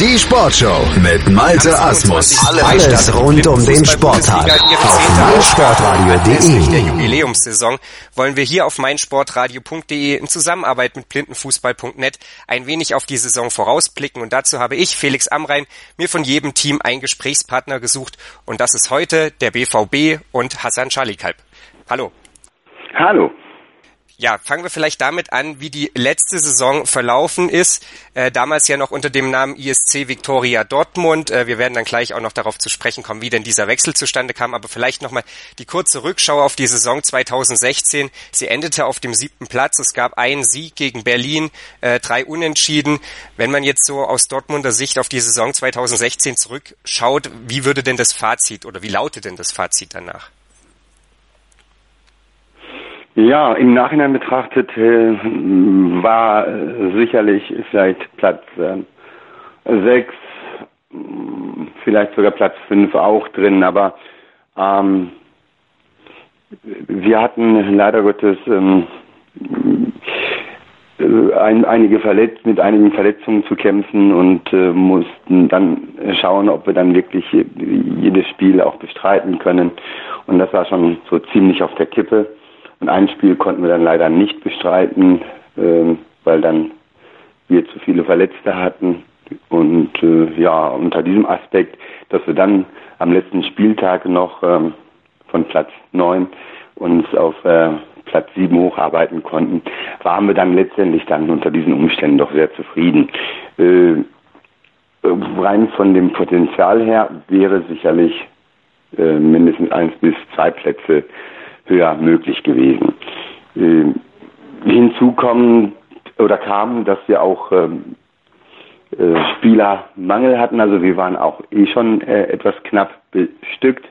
Die Sportshow mit Malte Asmus. Alles rund um den Sporttag auf meinsportradio.de. der Jubiläumssaison wollen wir hier auf meinsportradio.de in Zusammenarbeit mit blindenfußball.net ein wenig auf die Saison vorausblicken und dazu habe ich, Felix Amrein, mir von jedem Team einen Gesprächspartner gesucht und das ist heute der BVB und Hassan Schalikalp. Hallo. Hallo. Ja, fangen wir vielleicht damit an, wie die letzte Saison verlaufen ist. Äh, damals ja noch unter dem Namen ISC Victoria Dortmund. Äh, wir werden dann gleich auch noch darauf zu sprechen kommen, wie denn dieser Wechsel zustande kam. Aber vielleicht nochmal die kurze Rückschau auf die Saison 2016. Sie endete auf dem siebten Platz. Es gab einen Sieg gegen Berlin, äh, drei Unentschieden. Wenn man jetzt so aus Dortmunder Sicht auf die Saison 2016 zurückschaut, wie würde denn das Fazit oder wie lautet denn das Fazit danach? Ja, im Nachhinein betrachtet äh, war äh, sicherlich vielleicht Platz äh, sechs, äh, vielleicht sogar Platz fünf auch drin, aber ähm, wir hatten leider Gottes ähm, äh, ein, einige Verletz mit einigen Verletzungen zu kämpfen und äh, mussten dann schauen, ob wir dann wirklich jedes Spiel auch bestreiten können. Und das war schon so ziemlich auf der Kippe. Und ein Spiel konnten wir dann leider nicht bestreiten, äh, weil dann wir zu viele Verletzte hatten. Und äh, ja, unter diesem Aspekt, dass wir dann am letzten Spieltag noch ähm, von Platz 9 uns auf äh, Platz 7 hocharbeiten konnten, waren wir dann letztendlich dann unter diesen Umständen doch sehr zufrieden. Äh, rein von dem Potenzial her wäre sicherlich äh, mindestens eins bis zwei Plätze höher möglich gewesen. Äh, hinzu kommen oder kam, dass wir auch ähm, äh, Spielermangel hatten. Also wir waren auch eh schon äh, etwas knapp bestückt.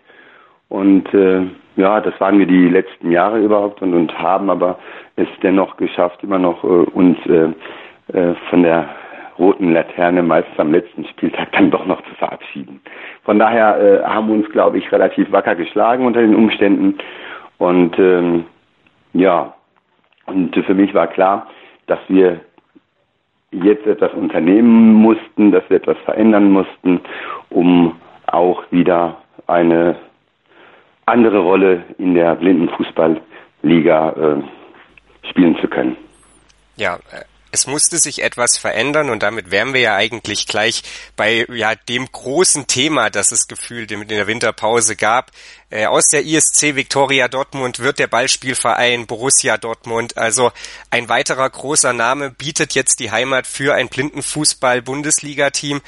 Und äh, ja, das waren wir die letzten Jahre überhaupt und, und haben aber es dennoch geschafft, immer noch äh, uns äh, äh, von der roten Laterne meistens am letzten Spieltag dann doch noch zu verabschieden. Von daher äh, haben wir uns, glaube ich, relativ wacker geschlagen unter den Umständen und ähm, ja, und für mich war klar, dass wir jetzt etwas unternehmen mussten, dass wir etwas verändern mussten, um auch wieder eine andere Rolle in der Blindenfußballliga äh, spielen zu können. Ja, es musste sich etwas verändern und damit wären wir ja eigentlich gleich bei ja dem großen Thema, das es gefühlt in der Winterpause gab. Äh, aus der ISC Victoria Dortmund wird der Ballspielverein Borussia Dortmund. Also ein weiterer großer Name bietet jetzt die Heimat für ein Blindenfußball-Bundesliga-Team.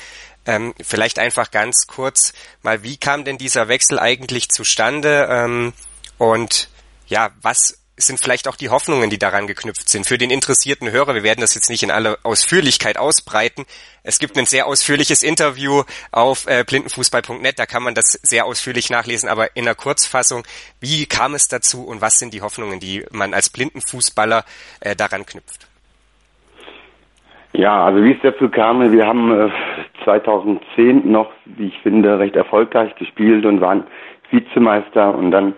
Ähm, vielleicht einfach ganz kurz mal, wie kam denn dieser Wechsel eigentlich zustande? Ähm, und ja, was sind vielleicht auch die Hoffnungen, die daran geknüpft sind. Für den interessierten Hörer, wir werden das jetzt nicht in aller Ausführlichkeit ausbreiten. Es gibt ein sehr ausführliches Interview auf äh, blindenfußball.net, da kann man das sehr ausführlich nachlesen, aber in einer Kurzfassung, wie kam es dazu und was sind die Hoffnungen, die man als Blindenfußballer äh, daran knüpft? Ja, also wie es dazu kam, wir haben äh, 2010 noch, wie ich finde, recht erfolgreich gespielt und waren Vizemeister und dann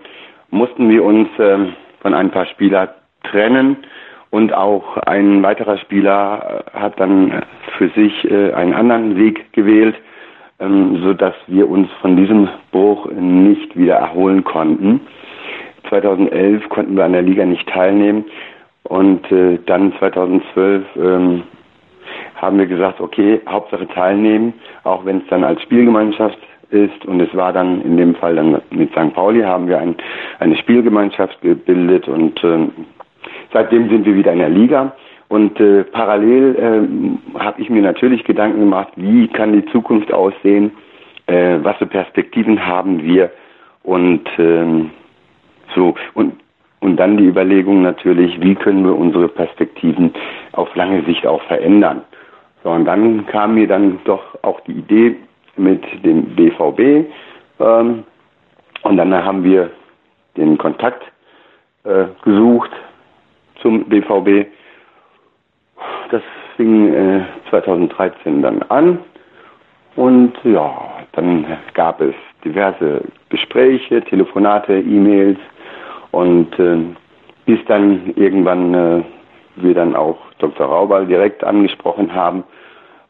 mussten wir uns ähm, von ein paar Spieler trennen und auch ein weiterer Spieler äh, hat dann für sich äh, einen anderen Weg gewählt, ähm, so dass wir uns von diesem Bruch nicht wieder erholen konnten. 2011 konnten wir an der Liga nicht teilnehmen und äh, dann 2012 ähm, haben wir gesagt, okay, Hauptsache teilnehmen, auch wenn es dann als Spielgemeinschaft ist. Und es war dann in dem Fall dann mit St. Pauli haben wir ein, eine Spielgemeinschaft gebildet und äh, seitdem sind wir wieder in der Liga. Und äh, parallel äh, habe ich mir natürlich Gedanken gemacht, wie kann die Zukunft aussehen, äh, was für Perspektiven haben wir und ähm, so und und dann die Überlegung natürlich, wie können wir unsere Perspektiven auf lange Sicht auch verändern. So, und dann kam mir dann doch auch die Idee, mit dem BVB. Ähm, und dann haben wir den Kontakt äh, gesucht zum BVB. Das fing äh, 2013 dann an. Und ja, dann gab es diverse Gespräche, Telefonate, E-Mails und äh, bis dann irgendwann äh, wir dann auch Dr. Raubal direkt angesprochen haben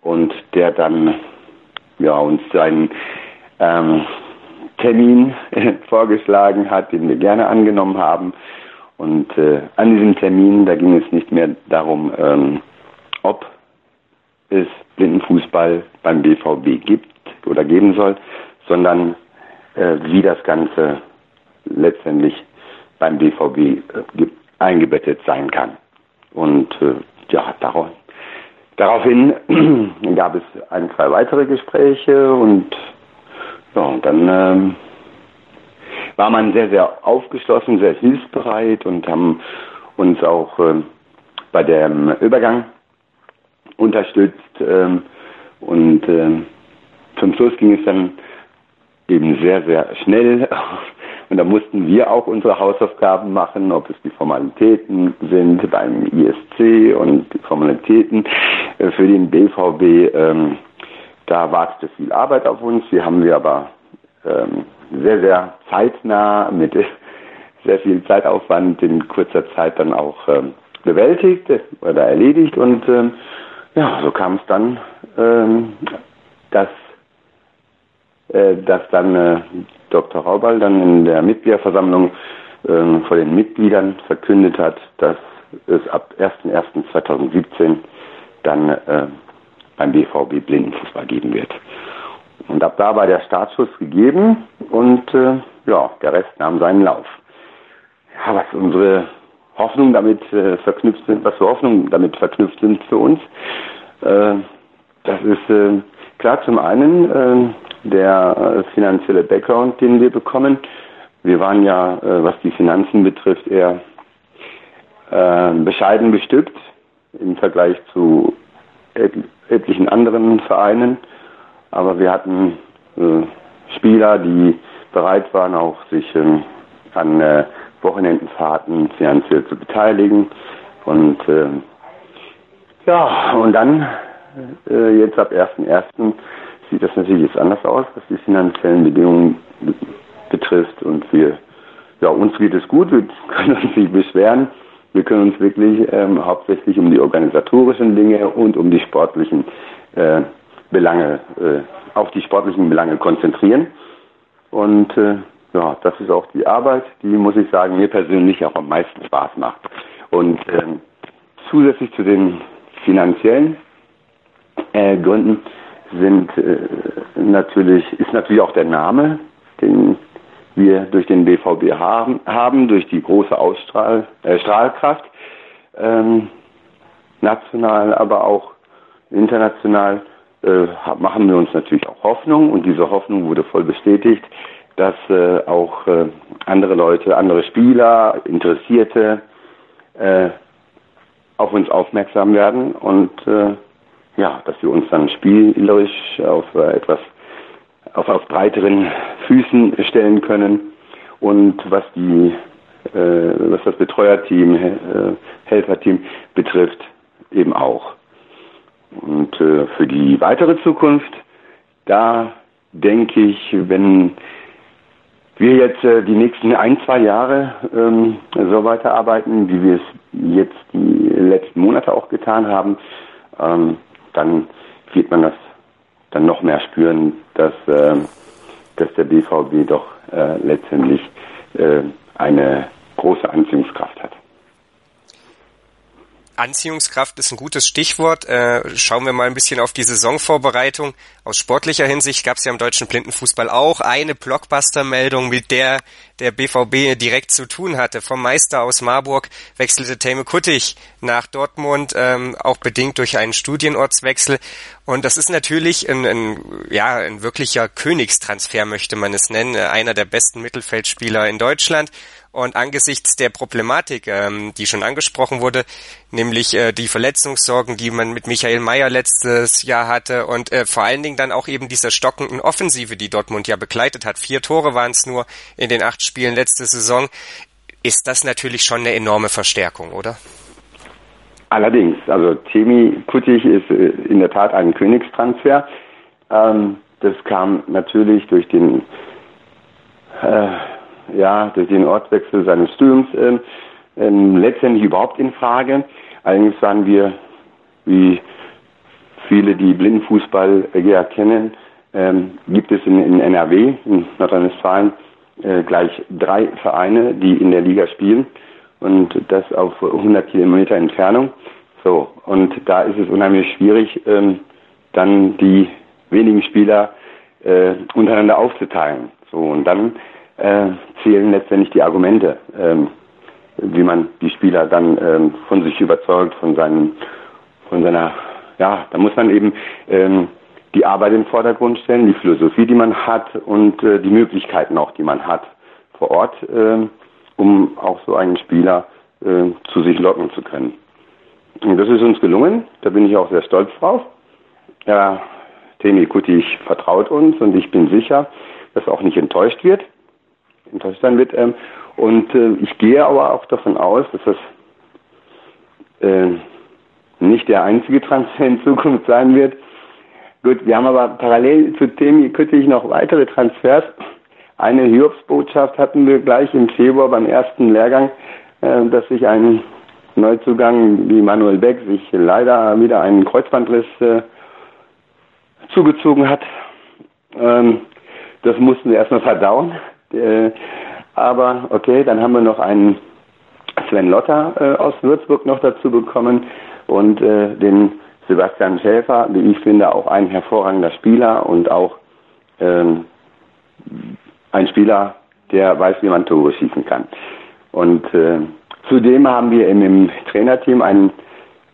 und der dann ja, uns einen ähm, Termin vorgeschlagen hat, den wir gerne angenommen haben. Und äh, an diesem Termin, da ging es nicht mehr darum, ähm, ob es Blindenfußball beim BVB gibt oder geben soll, sondern äh, wie das Ganze letztendlich beim BVB äh, eingebettet sein kann. Und äh, ja, darauf, daraufhin gab es ein, zwei weitere Gespräche und ja, dann ähm, war man sehr, sehr aufgeschlossen, sehr hilfsbereit und haben uns auch äh, bei dem Übergang unterstützt. Ähm, und ähm, zum Schluss ging es dann eben sehr, sehr schnell. Und da mussten wir auch unsere Hausaufgaben machen, ob es die Formalitäten sind beim ISC und die Formalitäten äh, für den BVB. Ähm, da wartete viel Arbeit auf uns. Die haben wir aber ähm, sehr, sehr zeitnah mit sehr viel Zeitaufwand in kurzer Zeit dann auch ähm, bewältigt oder erledigt. Und ähm, ja, so kam es dann, ähm, dass, äh, dass dann äh, Dr. Raubal dann in der Mitgliederversammlung äh, vor den Mitgliedern verkündet hat, dass es ab 1.1.2017 dann äh, beim BVB Blindenfußball geben wird. Und ab da war der Startschuss gegeben und äh, ja, der Rest nahm seinen Lauf. Ja, was unsere Hoffnung damit äh, verknüpft sind, was für Hoffnungen damit verknüpft sind für uns, äh, das ist äh, klar zum einen äh, der finanzielle Background, den wir bekommen. Wir waren ja, was die Finanzen betrifft, eher bescheiden bestückt im Vergleich zu et etlichen anderen Vereinen. Aber wir hatten äh, Spieler, die bereit waren, auch sich ähm, an äh, Wochenendenfahrten finanziell zu beteiligen. Und äh, ja, und dann äh, jetzt ab 1.1. sieht das natürlich jetzt anders aus, was die finanziellen Bedingungen betrifft. Und wir, ja, uns geht es gut, wir können uns nicht beschweren. Wir können uns wirklich ähm, hauptsächlich um die organisatorischen Dinge und um die sportlichen äh, Belange, äh, auf die sportlichen Belange konzentrieren. Und äh, ja, das ist auch die Arbeit, die, muss ich sagen, mir persönlich auch am meisten Spaß macht. Und ähm, zusätzlich zu den finanziellen äh, Gründen sind äh, natürlich, ist natürlich auch der Name, den wir durch den BVB haben, haben durch die große Ausstrahl, äh, Strahlkraft, ähm, national, aber auch international äh, machen wir uns natürlich auch Hoffnung. Und diese Hoffnung wurde voll bestätigt, dass äh, auch äh, andere Leute, andere Spieler, Interessierte äh, auf uns aufmerksam werden. Und äh, ja, dass wir uns dann spielerisch auf etwas auf, auf breiteren Füßen stellen können und was die äh, was das Betreuerteam, äh, Helferteam betrifft, eben auch. Und äh, für die weitere Zukunft, da denke ich, wenn wir jetzt äh, die nächsten ein, zwei Jahre ähm, so weiterarbeiten, wie wir es jetzt die letzten Monate auch getan haben, ähm, dann wird man das dann noch mehr spüren, dass, äh, dass der BVB doch äh, letztendlich äh, eine große Anziehungskraft hat. Anziehungskraft ist ein gutes Stichwort. Äh, schauen wir mal ein bisschen auf die Saisonvorbereitung. Aus sportlicher Hinsicht gab es ja im deutschen Blindenfußball auch eine Blockbuster-Meldung, mit der der BVB direkt zu tun hatte. Vom Meister aus Marburg wechselte Tame Kuttig nach Dortmund, ähm, auch bedingt durch einen Studienortswechsel. Und das ist natürlich ein, ein, ja, ein wirklicher Königstransfer, möchte man es nennen. Einer der besten Mittelfeldspieler in Deutschland. Und angesichts der Problematik, ähm, die schon angesprochen wurde, nämlich äh, die Verletzungssorgen, die man mit Michael Mayer letztes Jahr hatte und äh, vor allen Dingen dann auch eben dieser stockenden Offensive, die Dortmund ja begleitet hat. Vier Tore waren es nur in den acht Spielen letzte Saison. Ist das natürlich schon eine enorme Verstärkung, oder? Allerdings, also Temi Kuttig ist äh, in der Tat ein Königstransfer. Ähm, das kam natürlich durch den äh, ja, durch den Ortswechsel seines Studiums äh, äh, letztendlich überhaupt in Frage. Allerdings waren wir, wie viele, die Blindenfußball äh, ja kennen, ähm, gibt es in, in NRW, in Nordrhein-Westfalen, äh, gleich drei Vereine, die in der Liga spielen und das auf 100 Kilometer Entfernung. So, und da ist es unheimlich schwierig, ähm, dann die wenigen Spieler äh, untereinander aufzuteilen. So, und dann äh, zählen letztendlich die Argumente, ähm, wie man die Spieler dann ähm, von sich überzeugt, von seinen, von seiner, ja, da muss man eben ähm, die Arbeit den Vordergrund stellen, die Philosophie, die man hat und äh, die Möglichkeiten auch, die man hat vor Ort, äh, um auch so einen Spieler äh, zu sich locken zu können. Und das ist uns gelungen, da bin ich auch sehr stolz drauf. Ja, Temi Kuttich vertraut uns und ich bin sicher, dass er auch nicht enttäuscht wird, enttäuscht sein wird. Ähm, und äh, ich gehe aber auch davon aus, dass das äh, nicht der einzige Transfer in Zukunft sein wird. Gut, wir haben aber parallel zu Temi Kuttich noch weitere Transfers. Eine Hiobsbotschaft hatten wir gleich im Februar beim ersten Lehrgang, äh, dass sich ein Neuzugang wie Manuel Beck sich leider wieder einen Kreuzbandriss äh, zugezogen hat. Ähm, das mussten wir erstmal verdauen. Äh, aber okay, dann haben wir noch einen Sven Lotter äh, aus Würzburg noch dazu bekommen und äh, den Sebastian Schäfer, wie ich finde, auch ein hervorragender Spieler und auch ähm, ein Spieler, der weiß, wie man Tore schießen kann. Und äh, zudem haben wir im, im Trainerteam einen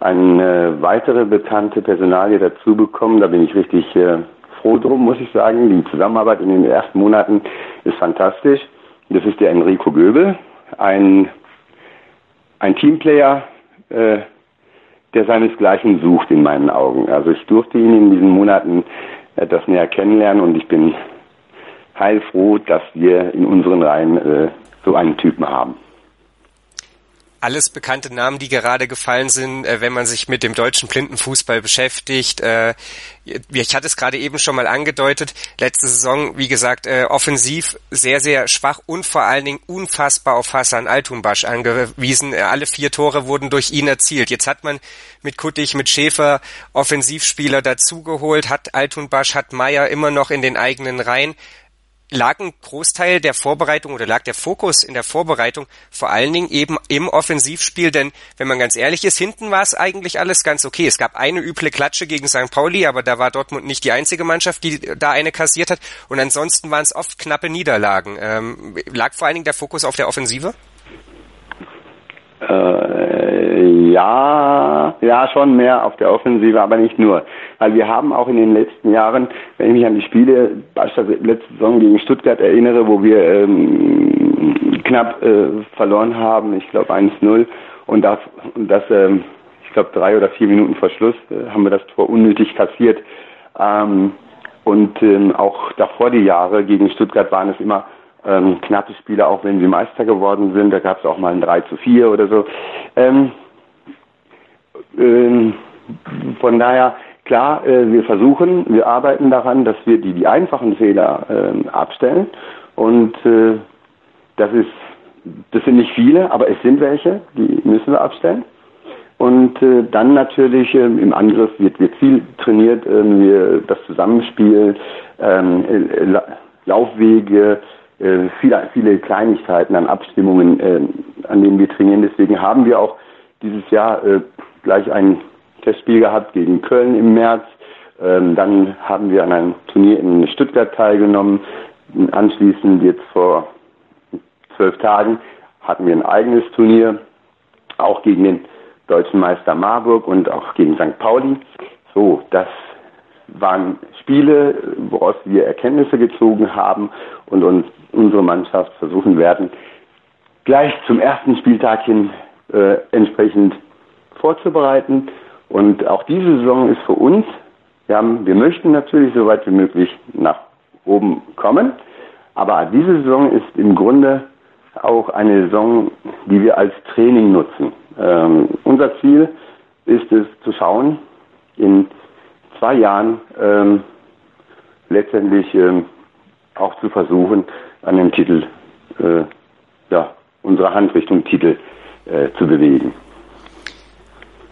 eine weitere bekannte Personalie dazu bekommen. Da bin ich richtig äh, froh drum, muss ich sagen. Die Zusammenarbeit in den ersten Monaten ist fantastisch. Das ist der Enrico Göbel, ein, ein Teamplayer, äh, der seinesgleichen sucht in meinen Augen. Also ich durfte ihn in diesen Monaten etwas näher kennenlernen und ich bin heilfroh, dass wir in unseren Reihen äh, so einen Typen haben alles bekannte Namen, die gerade gefallen sind, äh, wenn man sich mit dem deutschen Blindenfußball beschäftigt. Äh, ich hatte es gerade eben schon mal angedeutet, letzte Saison, wie gesagt, äh, offensiv sehr, sehr schwach und vor allen Dingen unfassbar auf Hassan Altumbasch angewiesen. Äh, alle vier Tore wurden durch ihn erzielt. Jetzt hat man mit Kuttig, mit Schäfer Offensivspieler dazugeholt, hat Altunbasch, hat Meier immer noch in den eigenen Reihen lag ein Großteil der Vorbereitung oder lag der Fokus in der Vorbereitung vor allen Dingen eben im Offensivspiel, denn wenn man ganz ehrlich ist, hinten war es eigentlich alles ganz okay. Es gab eine üble Klatsche gegen St. Pauli, aber da war Dortmund nicht die einzige Mannschaft, die da eine kassiert hat und ansonsten waren es oft knappe Niederlagen. Ähm, lag vor allen Dingen der Fokus auf der Offensive? Äh, ja, ja, schon mehr auf der Offensive, aber nicht nur. Weil wir haben auch in den letzten Jahren, wenn ich mich an die Spiele, beispielsweise letzte Saison gegen Stuttgart erinnere, wo wir ähm, knapp äh, verloren haben, ich glaube 1-0, und das, und das ähm, ich glaube, drei oder vier Minuten vor Schluss äh, haben wir das Tor unnötig kassiert. Ähm, und ähm, auch davor die Jahre gegen Stuttgart waren es immer ähm, knappe Spiele, auch wenn wir Meister geworden sind. Da gab es auch mal ein 3 zu 4 oder so. Ähm, von daher, klar, äh, wir versuchen, wir arbeiten daran, dass wir die, die einfachen Fehler äh, abstellen. Und äh, das ist, das sind nicht viele, aber es sind welche, die müssen wir abstellen. Und äh, dann natürlich ähm, im Angriff wird, wird viel trainiert, äh, wir, das Zusammenspiel, ähm, äh, Laufwege, äh, viele, viele Kleinigkeiten an Abstimmungen, äh, an denen wir trainieren. Deswegen haben wir auch dieses Jahr äh, gleich ein Testspiel gehabt gegen Köln im März. Ähm, dann haben wir an einem Turnier in Stuttgart teilgenommen. Anschließend jetzt vor zwölf Tagen hatten wir ein eigenes Turnier, auch gegen den deutschen Meister Marburg und auch gegen St. Pauli. So, das waren Spiele, woraus wir Erkenntnisse gezogen haben und uns unsere Mannschaft versuchen werden, gleich zum ersten Spieltag hin äh, entsprechend vorzubereiten. Und auch diese Saison ist für uns, wir, haben, wir möchten natürlich so weit wie möglich nach oben kommen, aber diese Saison ist im Grunde auch eine Saison, die wir als Training nutzen. Ähm, unser Ziel ist es zu schauen, in zwei Jahren ähm, letztendlich ähm, auch zu versuchen, an dem Titel, äh, ja, unsere Hand Richtung Titel äh, zu bewegen.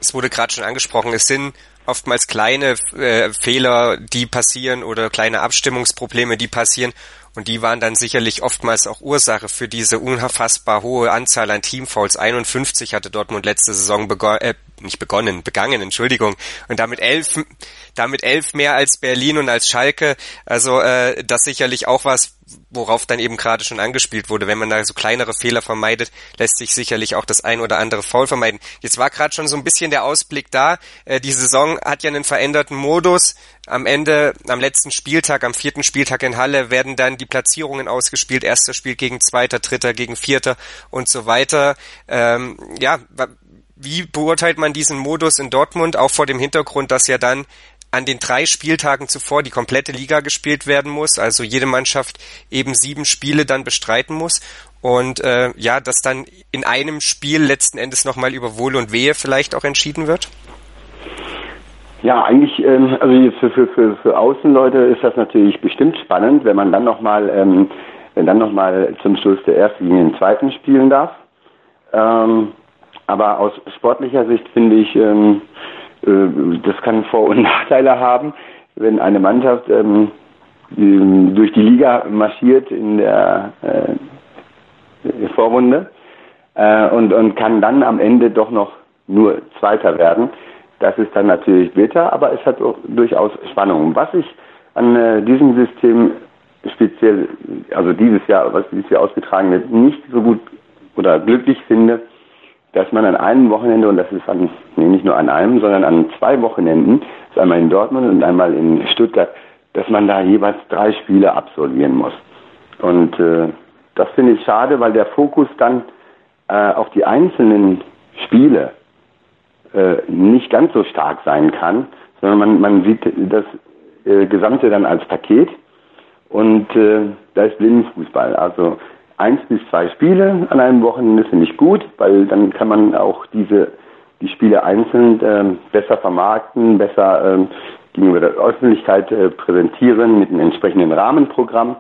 Es wurde gerade schon angesprochen, es sind oftmals kleine äh, Fehler, die passieren oder kleine Abstimmungsprobleme, die passieren. Und die waren dann sicherlich oftmals auch Ursache für diese unfassbar hohe Anzahl an Teamfouls. 51 hatte Dortmund letzte Saison begonnen, äh, nicht begonnen, begangen, Entschuldigung. Und damit elf, damit elf mehr als Berlin und als Schalke. Also äh, das sicherlich auch was, worauf dann eben gerade schon angespielt wurde. Wenn man da so kleinere Fehler vermeidet, lässt sich sicherlich auch das ein oder andere Foul vermeiden. Jetzt war gerade schon so ein bisschen der Ausblick da. Äh, die Saison hat ja einen veränderten Modus. Am Ende, am letzten Spieltag, am vierten Spieltag in Halle werden dann die Platzierungen ausgespielt. Erster Spiel gegen Zweiter, Dritter gegen Vierter und so weiter. Ähm, ja, wie beurteilt man diesen Modus in Dortmund, auch vor dem Hintergrund, dass ja dann an den drei Spieltagen zuvor die komplette Liga gespielt werden muss, also jede Mannschaft eben sieben Spiele dann bestreiten muss und äh, ja, dass dann in einem Spiel letzten Endes nochmal über Wohl und Wehe vielleicht auch entschieden wird? Ja, eigentlich, ähm, also für, für, für, für Außenleute ist das natürlich bestimmt spannend, wenn man dann nochmal, ähm, wenn zum Schluss der erste gegen den zweiten spielen darf. Ähm, aber aus sportlicher Sicht finde ich, ähm, äh, das kann Vor- und Nachteile haben, wenn eine Mannschaft ähm, durch die Liga marschiert in der äh, Vorrunde äh, und, und kann dann am Ende doch noch nur Zweiter werden. Das ist dann natürlich bitter, aber es hat auch durchaus Spannung. Was ich an äh, diesem System speziell, also dieses Jahr, was dieses Jahr ausgetragen wird, nicht so gut oder glücklich finde, dass man an einem Wochenende, und das ist an, nee, nicht nur an einem, sondern an zwei Wochenenden, ist einmal in Dortmund und einmal in Stuttgart, dass man da jeweils drei Spiele absolvieren muss. Und äh, das finde ich schade, weil der Fokus dann äh, auf die einzelnen Spiele äh, nicht ganz so stark sein kann, sondern man, man sieht das äh, Gesamte dann als Paket und äh, da ist Blindenfußball. Also eins bis zwei Spiele an einem Wochenende finde ich gut, weil dann kann man auch diese die Spiele einzeln ähm, besser vermarkten, besser ähm, gegenüber der Öffentlichkeit äh, präsentieren mit einem entsprechenden Rahmenprogramm.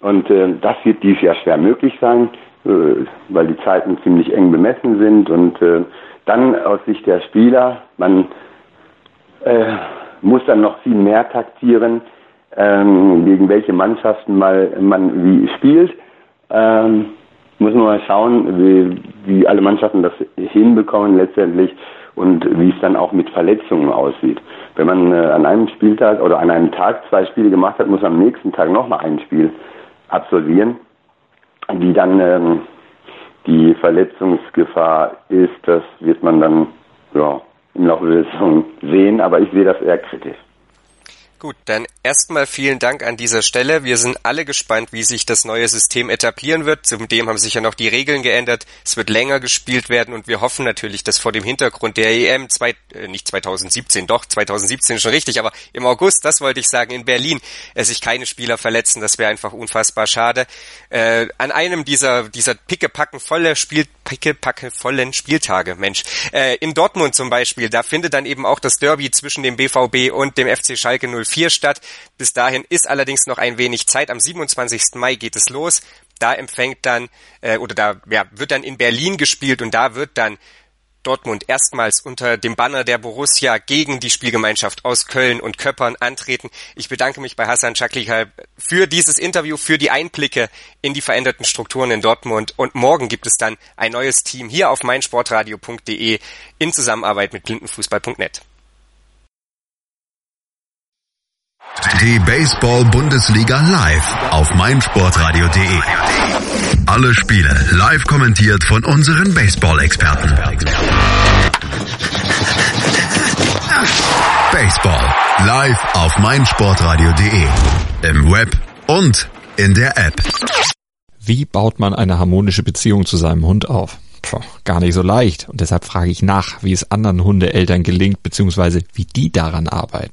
Und äh, das wird dies Jahr schwer möglich sein, äh, weil die Zeiten ziemlich eng bemessen sind. Und äh, dann aus Sicht der Spieler, man äh, muss dann noch viel mehr taktieren, ähm, gegen welche Mannschaften mal man wie spielt. Ähm, muss man mal schauen, wie, wie alle Mannschaften das hinbekommen letztendlich und wie es dann auch mit Verletzungen aussieht. Wenn man äh, an einem Spieltag oder an einem Tag zwei Spiele gemacht hat, muss man am nächsten Tag nochmal ein Spiel absolvieren, wie dann ähm, die Verletzungsgefahr ist, das wird man dann ja, im Laufe der Saison sehen, aber ich sehe das eher kritisch. Gut, dann erstmal vielen Dank an dieser Stelle. Wir sind alle gespannt, wie sich das neue System etablieren wird. Zudem haben sich ja noch die Regeln geändert. Es wird länger gespielt werden und wir hoffen natürlich, dass vor dem Hintergrund der EM zwei, äh, nicht 2017, doch 2017 schon richtig, aber im August, das wollte ich sagen, in Berlin äh, sich keine Spieler verletzen. Das wäre einfach unfassbar schade. Äh, an einem dieser dieser pickepacken volle Spiel pickepacke vollen Spieltage, Mensch. Äh, in Dortmund zum Beispiel, da findet dann eben auch das Derby zwischen dem BVB und dem FC Schalke 04 statt. Bis dahin ist allerdings noch ein wenig Zeit. Am 27. Mai geht es los. Da empfängt dann, äh, oder da ja, wird dann in Berlin gespielt und da wird dann Dortmund erstmals unter dem Banner der Borussia gegen die Spielgemeinschaft aus Köln und Köppern antreten. Ich bedanke mich bei Hassan Chaklikal für dieses Interview, für die Einblicke in die veränderten Strukturen in Dortmund. Und morgen gibt es dann ein neues Team hier auf meinsportradio.de in Zusammenarbeit mit blindenfußball.net. Die Baseball-Bundesliga live auf meinsportradio.de. Alle Spiele live kommentiert von unseren Baseball-Experten. Baseball live auf meinsportradio.de. Im Web und in der App. Wie baut man eine harmonische Beziehung zu seinem Hund auf? Puh, gar nicht so leicht. Und deshalb frage ich nach, wie es anderen Hundeeltern gelingt, beziehungsweise wie die daran arbeiten.